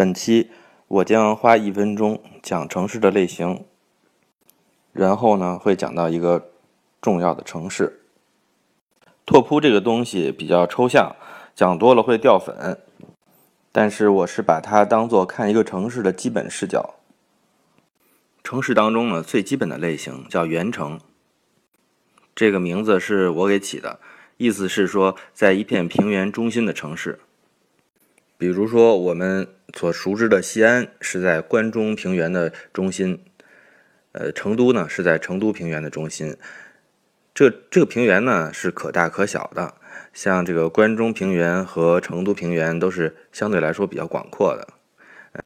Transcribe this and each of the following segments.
本期我将花一分钟讲城市的类型，然后呢会讲到一个重要的城市。拓扑这个东西比较抽象，讲多了会掉粉，但是我是把它当做看一个城市的基本视角。城市当中呢最基本的类型叫原城，这个名字是我给起的，意思是说在一片平原中心的城市。比如说，我们所熟知的西安是在关中平原的中心，呃，成都呢是在成都平原的中心。这这个平原呢是可大可小的，像这个关中平原和成都平原都是相对来说比较广阔的。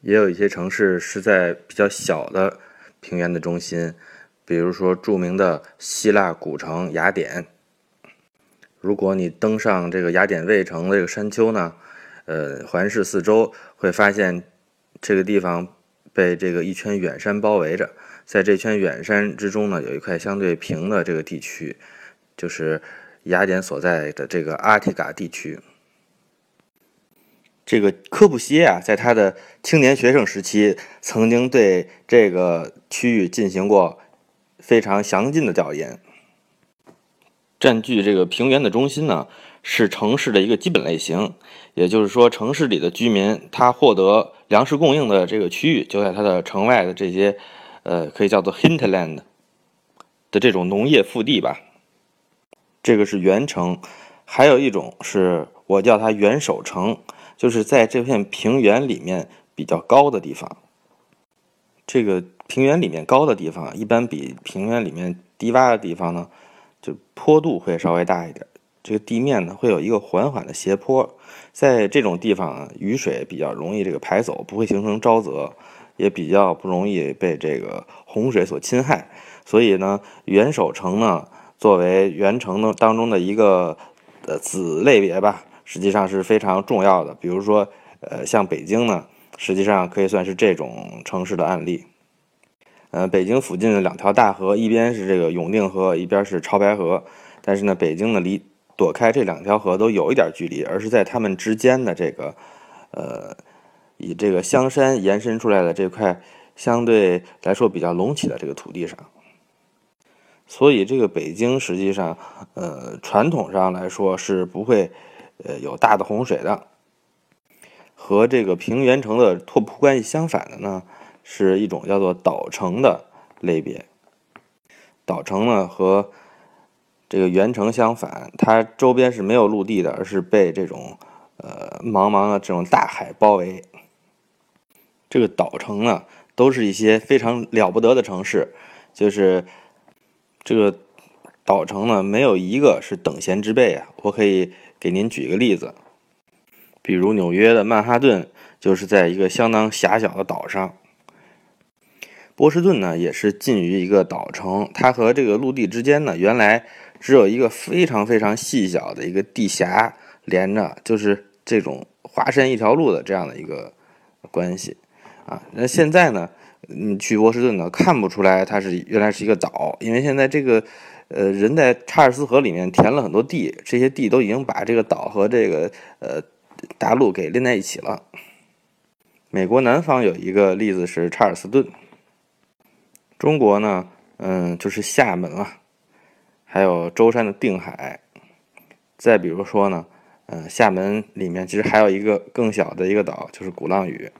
也有一些城市是在比较小的平原的中心，比如说著名的希腊古城雅典。如果你登上这个雅典卫城这个山丘呢，呃，环视四周，会发现这个地方被这个一圈远山包围着，在这圈远山之中呢，有一块相对平的这个地区，就是雅典所在的这个阿提嘎地区。这个科布西耶啊，在他的青年学生时期，曾经对这个区域进行过非常详尽的调研。占据这个平原的中心呢，是城市的一个基本类型。也就是说，城市里的居民他获得粮食供应的这个区域，就在他的城外的这些，呃，可以叫做 hinterland 的这种农业腹地吧。这个是原城，还有一种是我叫它原守城，就是在这片平原里面比较高的地方。这个平原里面高的地方，一般比平原里面低洼的地方呢。就坡度会稍微大一点，这个地面呢会有一个缓缓的斜坡，在这种地方雨水比较容易这个排走，不会形成沼泽，也比较不容易被这个洪水所侵害。所以呢，原守城呢作为元城的当中的一个呃子类别吧，实际上是非常重要的。比如说，呃，像北京呢，实际上可以算是这种城市的案例。呃，北京附近的两条大河，一边是这个永定河，一边是潮白河。但是呢，北京呢离躲开这两条河都有一点距离，而是在它们之间的这个，呃，以这个香山延伸出来的这块相对来说比较隆起的这个土地上。所以，这个北京实际上，呃，传统上来说是不会，呃，有大的洪水的。和这个平原城的拓扑关系相反的呢？是一种叫做岛城的类别。岛城呢和这个原城相反，它周边是没有陆地的，而是被这种呃茫茫的这种大海包围。这个岛城呢，都是一些非常了不得的城市，就是这个岛城呢，没有一个是等闲之辈啊。我可以给您举个例子，比如纽约的曼哈顿，就是在一个相当狭小的岛上。波士顿呢，也是近于一个岛城，它和这个陆地之间呢，原来只有一个非常非常细小的一个地峡连着，就是这种华山一条路的这样的一个关系啊。那现在呢，你去波士顿呢，看不出来它是原来是一个岛，因为现在这个呃人在查尔斯河里面填了很多地，这些地都已经把这个岛和这个呃大陆给连在一起了。美国南方有一个例子是查尔斯顿。中国呢，嗯，就是厦门啊，还有舟山的定海。再比如说呢，嗯，厦门里面其实还有一个更小的一个岛，就是鼓浪屿。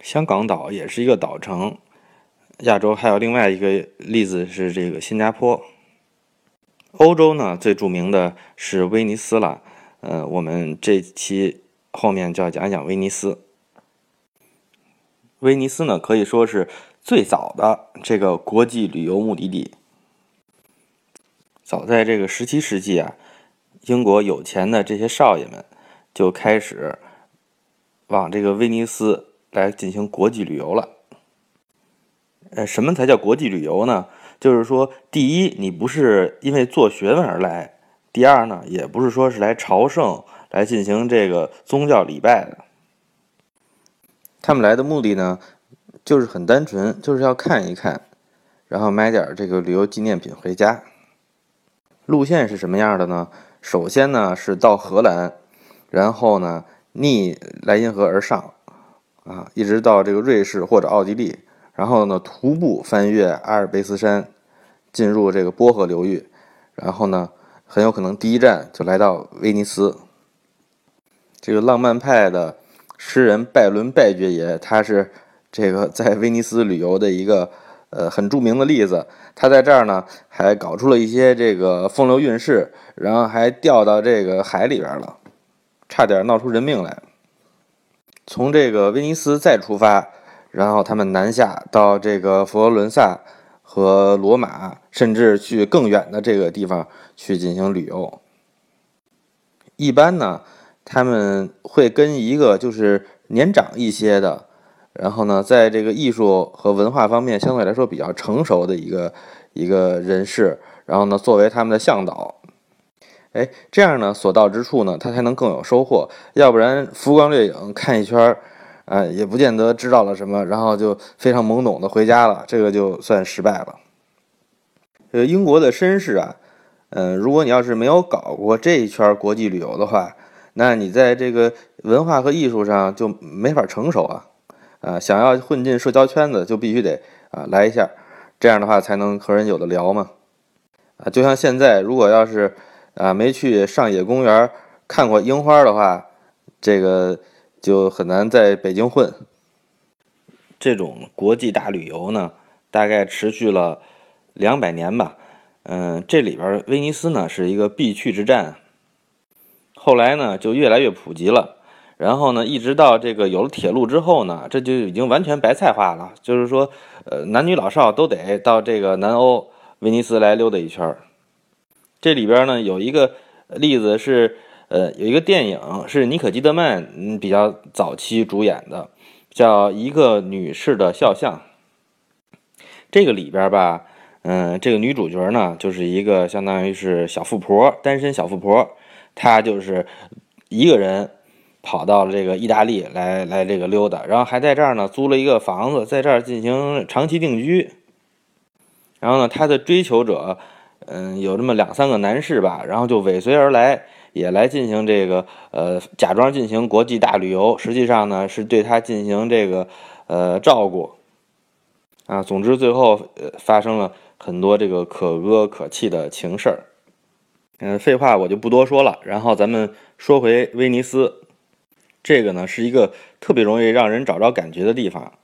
香港岛也是一个岛城。亚洲还有另外一个例子是这个新加坡。欧洲呢，最著名的是威尼斯了。嗯，我们这期后面就要讲一讲威尼斯。威尼斯呢，可以说是。最早的这个国际旅游目的地，早在这个十七世纪啊，英国有钱的这些少爷们就开始往这个威尼斯来进行国际旅游了。呃，什么才叫国际旅游呢？就是说，第一，你不是因为做学问而来；第二呢，也不是说是来朝圣、来进行这个宗教礼拜的。他们来的目的呢？就是很单纯，就是要看一看，然后买点这个旅游纪念品回家。路线是什么样的呢？首先呢是到荷兰，然后呢逆莱茵河而上，啊，一直到这个瑞士或者奥地利，然后呢，徒步翻越阿尔卑斯山，进入这个波河流域，然后呢，很有可能第一站就来到威尼斯。这个浪漫派的诗人拜伦拜爵爷，他是这个在威尼斯旅游的一个呃很著名的例子。他在这儿呢，还搞出了一些这个风流韵事，然后还掉到这个海里边了。差点闹出人命来。从这个威尼斯再出发，然后他们南下到这个佛罗伦萨和罗马，甚至去更远的这个地方去进行旅游。一般呢，他们会跟一个就是年长一些的，然后呢，在这个艺术和文化方面相对来说比较成熟的一个一个人士，然后呢，作为他们的向导。哎，这样呢，所到之处呢，他才能更有收获。要不然浮光掠影看一圈儿，啊，也不见得知道了什么，然后就非常懵懂的回家了，这个就算失败了。呃，英国的绅士啊，嗯，如果你要是没有搞过这一圈国际旅游的话，那你在这个文化和艺术上就没法成熟啊。啊，想要混进社交圈子，就必须得啊来一下，这样的话才能和人有的聊嘛。啊，就像现在，如果要是。啊，没去上野公园看过樱花的话，这个就很难在北京混。这种国际大旅游呢，大概持续了两百年吧。嗯，这里边威尼斯呢是一个必去之站。后来呢就越来越普及了，然后呢一直到这个有了铁路之后呢，这就已经完全白菜化了。就是说，呃，男女老少都得到这个南欧威尼斯来溜达一圈儿。这里边呢有一个例子是，呃，有一个电影是尼可基德曼嗯比较早期主演的，叫《一个女士的肖像》。这个里边吧，嗯，这个女主角呢就是一个相当于是小富婆，单身小富婆，她就是一个人跑到了这个意大利来来这个溜达，然后还在这儿呢租了一个房子，在这儿进行长期定居。然后呢，他的追求者。嗯，有这么两三个男士吧，然后就尾随而来，也来进行这个呃，假装进行国际大旅游，实际上呢是对他进行这个呃照顾啊。总之，最后呃发生了很多这个可歌可泣的情事儿。嗯，废话我就不多说了，然后咱们说回威尼斯，这个呢是一个特别容易让人找着感觉的地方。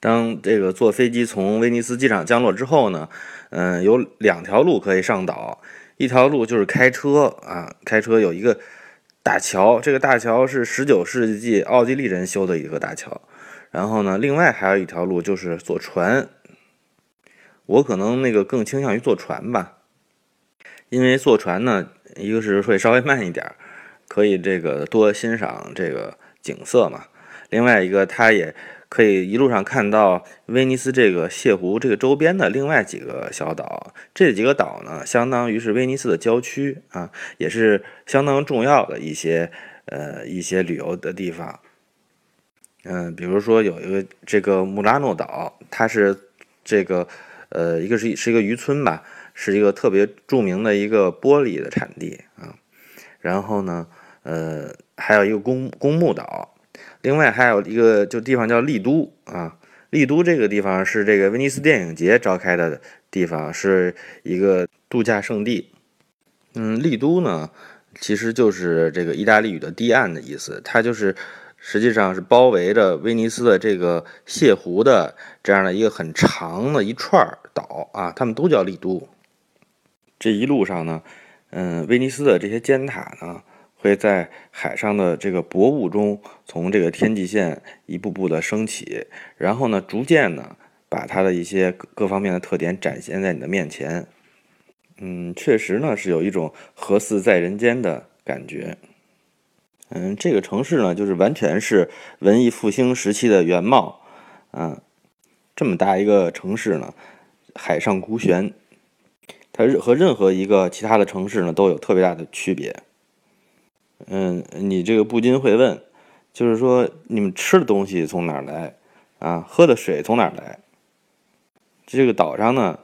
当这个坐飞机从威尼斯机场降落之后呢，嗯，有两条路可以上岛，一条路就是开车啊，开车有一个大桥，这个大桥是十九世纪奥地利人修的一个大桥。然后呢，另外还有一条路就是坐船，我可能那个更倾向于坐船吧，因为坐船呢，一个是会稍微慢一点，可以这个多欣赏这个景色嘛，另外一个它也。可以一路上看到威尼斯这个泻湖这个周边的另外几个小岛，这几个岛呢，相当于是威尼斯的郊区啊，也是相当重要的一些呃一些旅游的地方。嗯，比如说有一个这个穆拉诺岛，它是这个呃一个是是一个渔村吧，是一个特别著名的一个玻璃的产地啊。然后呢，呃，还有一个公公墓岛。另外还有一个就地方叫丽都啊，丽都这个地方是这个威尼斯电影节召开的地方，是一个度假胜地。嗯，丽都呢，其实就是这个意大利语的堤岸的意思，它就是实际上是包围着威尼斯的这个泻湖的这样的一个很长的一串岛啊，他们都叫丽都。这一路上呢，嗯，威尼斯的这些尖塔呢。会在海上的这个薄雾中，从这个天际线一步步的升起，然后呢，逐渐呢，把它的一些各方面的特点展现在你的面前。嗯，确实呢，是有一种何似在人间的感觉。嗯，这个城市呢，就是完全是文艺复兴时期的原貌。嗯，这么大一个城市呢，海上孤悬，它和任何一个其他的城市呢，都有特别大的区别。嗯，你这个不禁会问，就是说你们吃的东西从哪儿来啊？喝的水从哪儿来？这个岛上呢，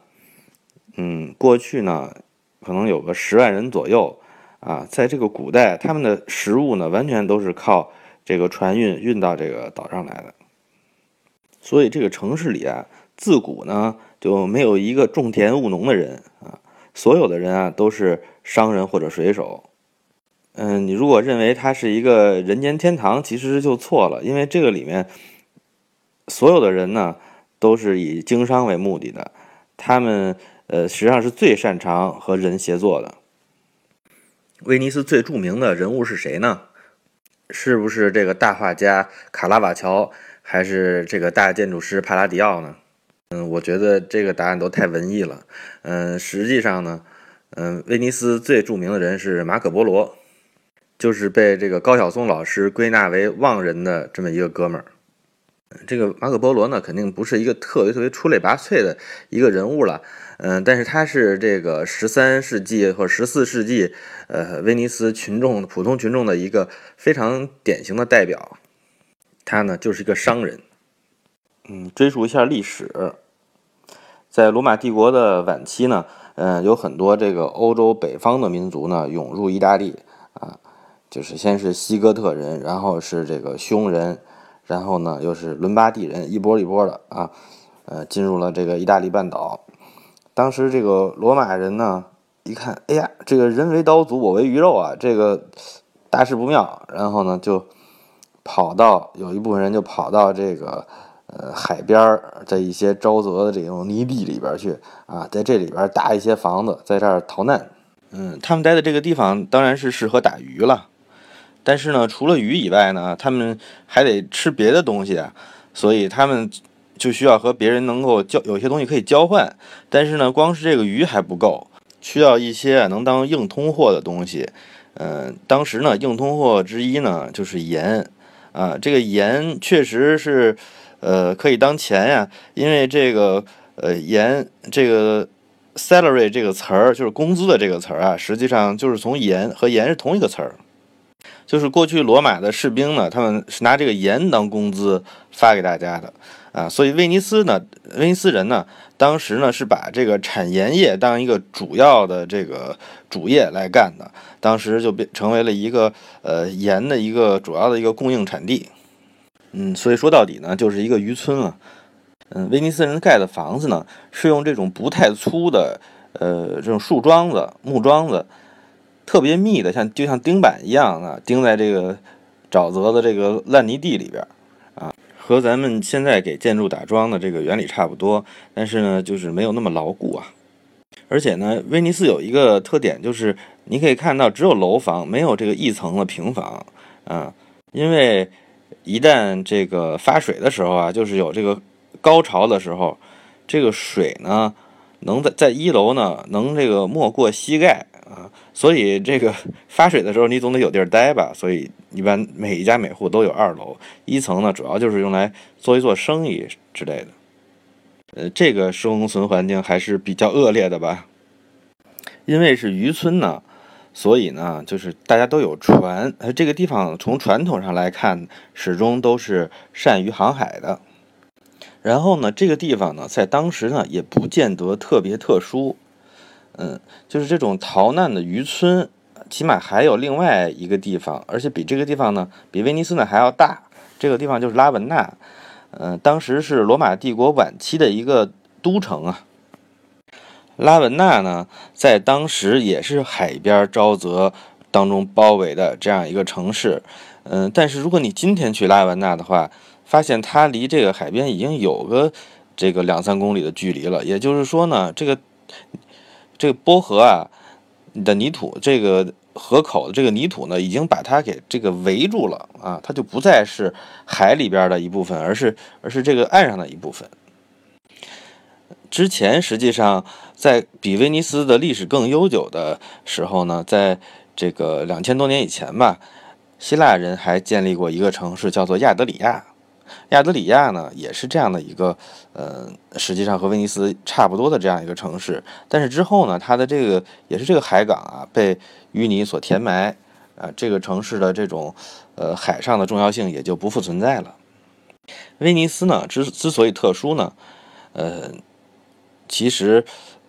嗯，过去呢，可能有个十万人左右啊，在这个古代，他们的食物呢，完全都是靠这个船运运到这个岛上来的。所以这个城市里啊，自古呢就没有一个种田务农的人啊，所有的人啊都是商人或者水手。嗯，你如果认为它是一个人间天堂，其实就错了，因为这个里面所有的人呢都是以经商为目的的，他们呃实际上是最擅长和人协作的。威尼斯最著名的人物是谁呢？是不是这个大画家卡拉瓦乔，还是这个大建筑师帕拉迪奥呢？嗯，我觉得这个答案都太文艺了。嗯，实际上呢，嗯，威尼斯最著名的人是马可波罗，就是被这个高晓松老师归纳为忘人的这么一个哥们儿。这个马可波罗呢，肯定不是一个特别特别出类拔萃的一个人物了。嗯，但是他是这个十三世纪或十四世纪，呃，威尼斯群众普通群众的一个非常典型的代表。他呢就是一个商人。嗯，追溯一下历史，在罗马帝国的晚期呢，嗯，有很多这个欧洲北方的民族呢涌入意大利，就是先是西哥特人，然后是这个匈人，然后呢又是伦巴第人，一波一波的啊，呃，进入了这个意大利半岛。当时这个罗马人呢，一看，哎呀，这个人为刀俎，我为鱼肉啊，这个大事不妙。然后呢，就跑到有一部分人就跑到这个呃海边儿的一些沼泽的这种泥地里边去啊，在这里边搭一些房子，在这儿逃难。嗯，他们待的这个地方当然是适合打鱼了，但是呢，除了鱼以外呢，他们还得吃别的东西啊，所以他们。就需要和别人能够交，有些东西可以交换，但是呢，光是这个鱼还不够，需要一些能当硬通货的东西。嗯，当时呢，硬通货之一呢就是盐，啊，这个盐确实是，呃，可以当钱呀，因为这个，呃，盐这个 salary 这个词儿就是工资的这个词儿啊，实际上就是从盐和盐是同一个词儿，就是过去罗马的士兵呢，他们是拿这个盐当工资发给大家的。啊，所以威尼斯呢，威尼斯人呢，当时呢是把这个产盐业当一个主要的这个主业来干的，当时就变成为了一个呃盐的一个主要的一个供应产地。嗯，所以说到底呢，就是一个渔村了。嗯，威尼斯人盖的房子呢，是用这种不太粗的呃这种树桩子、木桩子，特别密的，像就像钉板一样啊，钉在这个沼泽的这个烂泥地里边啊。和咱们现在给建筑打桩的这个原理差不多，但是呢，就是没有那么牢固啊。而且呢，威尼斯有一个特点，就是你可以看到只有楼房，没有这个一层的平房啊。因为一旦这个发水的时候啊，就是有这个高潮的时候，这个水呢，能在在一楼呢，能这个没过膝盖。啊，所以这个 发水的时候，你总得有地儿待吧。所以一般每一家每户都有二楼，一层呢主要就是用来做一做生意之类的。呃，这个生存环境还是比较恶劣的吧。因为是渔村呢，所以呢就是大家都有船。呃，这个地方从传统上来看，始终都是善于航海的。然后呢，这个地方呢在当时呢也不见得特别特殊。嗯，就是这种逃难的渔村，起码还有另外一个地方，而且比这个地方呢，比威尼斯呢还要大。这个地方就是拉文纳，嗯，当时是罗马帝国晚期的一个都城啊。拉文纳呢，在当时也是海边沼泽当中包围的这样一个城市，嗯，但是如果你今天去拉文纳的话，发现它离这个海边已经有个这个两三公里的距离了，也就是说呢，这个。这个波河啊的泥土，这个河口的这个泥土呢，已经把它给这个围住了啊，它就不再是海里边的一部分，而是而是这个岸上的一部分。之前实际上在比威尼斯的历史更悠久的时候呢，在这个两千多年以前吧，希腊人还建立过一个城市，叫做亚德里亚。亚德里亚呢，也是这样的一个，呃，实际上和威尼斯差不多的这样一个城市。但是之后呢，它的这个也是这个海港啊，被淤泥所填埋，啊，这个城市的这种，呃，海上的重要性也就不复存在了。威尼斯呢，之之所以特殊呢，呃，其实，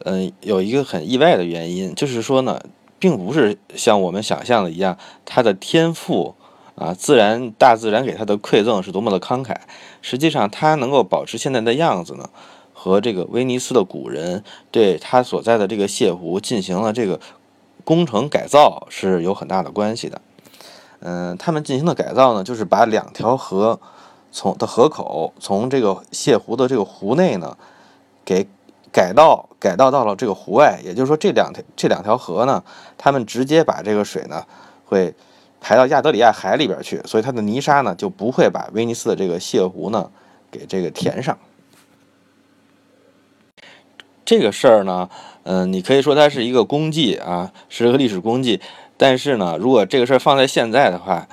嗯，有一个很意外的原因，就是说呢，并不是像我们想象的一样，它的天赋啊，自然大自然给它的馈赠是多么的慷慨。实际上，它能够保持现在的样子呢，和这个威尼斯的古人对他所在的这个泻湖进行了这个工程改造是有很大的关系的。嗯，他们进行的改造呢，就是把两条河从的河口从这个泻湖的这个湖内呢，给改道改道到了这个湖外。也就是说，这两条这两条河呢，他们直接把这个水呢会排到亚德里亚海里边去，所以它的泥沙呢就不会把威尼斯的这个泻湖呢给这个填上。这个事儿呢，嗯，你可以说它是一个功绩啊，是个历史功绩。但是呢，如果这个事儿放在现在的话，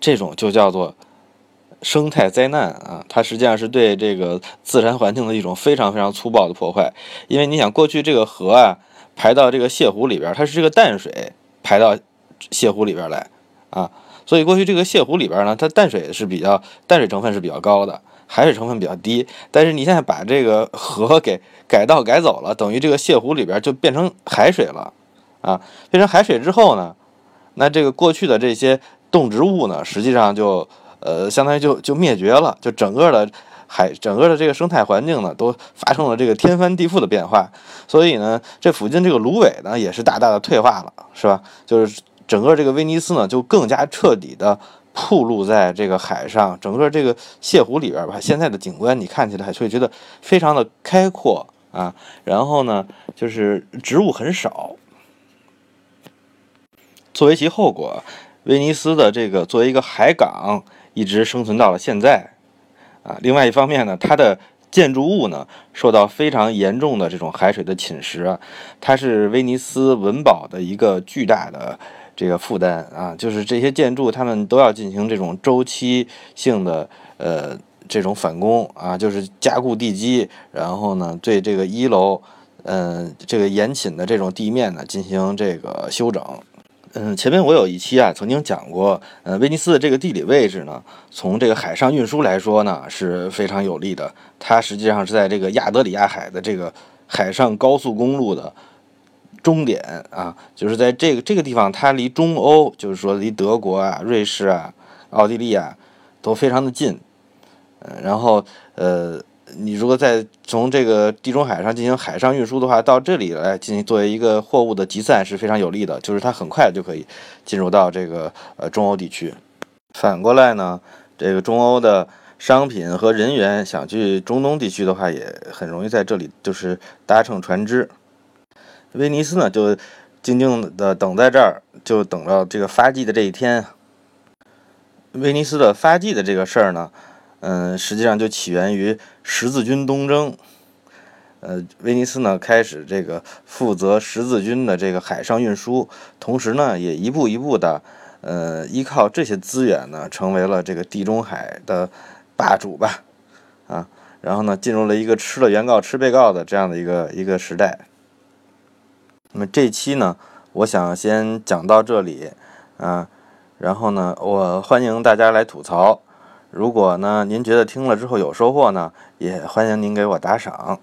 这种就叫做生态灾难啊！它实际上是对这个自然环境的一种非常非常粗暴的破坏。因为你想，过去这个河啊排到这个泻湖里边，它是这个淡水排到泻湖里边来啊，所以过去这个泻湖里边呢，它淡水是比较淡水成分是比较高的，海水成分比较低。但是你现在把这个河给改道改走了，等于这个泻湖里边就变成海水了啊！变成海水之后呢？那这个过去的这些动植物呢，实际上就呃，相当于就就灭绝了，就整个的海，整个的这个生态环境呢，都发生了这个天翻地覆的变化。所以呢，这附近这个芦苇呢，也是大大的退化了，是吧？就是整个这个威尼斯呢，就更加彻底的暴露在这个海上，整个这个泻湖里边吧。现在的景观你看起来会觉得非常的开阔啊，然后呢，就是植物很少。作为其后果，威尼斯的这个作为一个海港，一直生存到了现在，啊，另外一方面呢，它的建筑物呢受到非常严重的这种海水的侵蚀，它是威尼斯文保的一个巨大的这个负担啊，就是这些建筑他们都要进行这种周期性的呃这种返工啊，就是加固地基，然后呢对这个一楼嗯这个严寝的这种地面呢进行这个修整。嗯，前面我有一期啊，曾经讲过，呃，威尼斯的这个地理位置呢，从这个海上运输来说呢，是非常有利的。它实际上是在这个亚德里亚海的这个海上高速公路的终点啊，就是在这个这个地方，它离中欧，就是说离德国啊、瑞士啊、奥地利啊，都非常的近。嗯，然后呃。你如果在从这个地中海上进行海上运输的话，到这里来进行作为一个货物的集散是非常有利的，就是它很快就可以进入到这个呃中欧地区。反过来呢，这个中欧的商品和人员想去中东地区的话，也很容易在这里就是搭乘船只。威尼斯呢，就静静的等在这儿，就等到这个发迹的这一天。威尼斯的发迹的这个事儿呢。嗯，实际上就起源于十字军东征。呃，威尼斯呢开始这个负责十字军的这个海上运输，同时呢也一步一步的，呃，依靠这些资源呢，成为了这个地中海的霸主吧。啊，然后呢进入了一个吃了原告吃被告的这样的一个一个时代。那么这期呢，我想先讲到这里，啊，然后呢，我欢迎大家来吐槽。如果呢，您觉得听了之后有收获呢，也欢迎您给我打赏。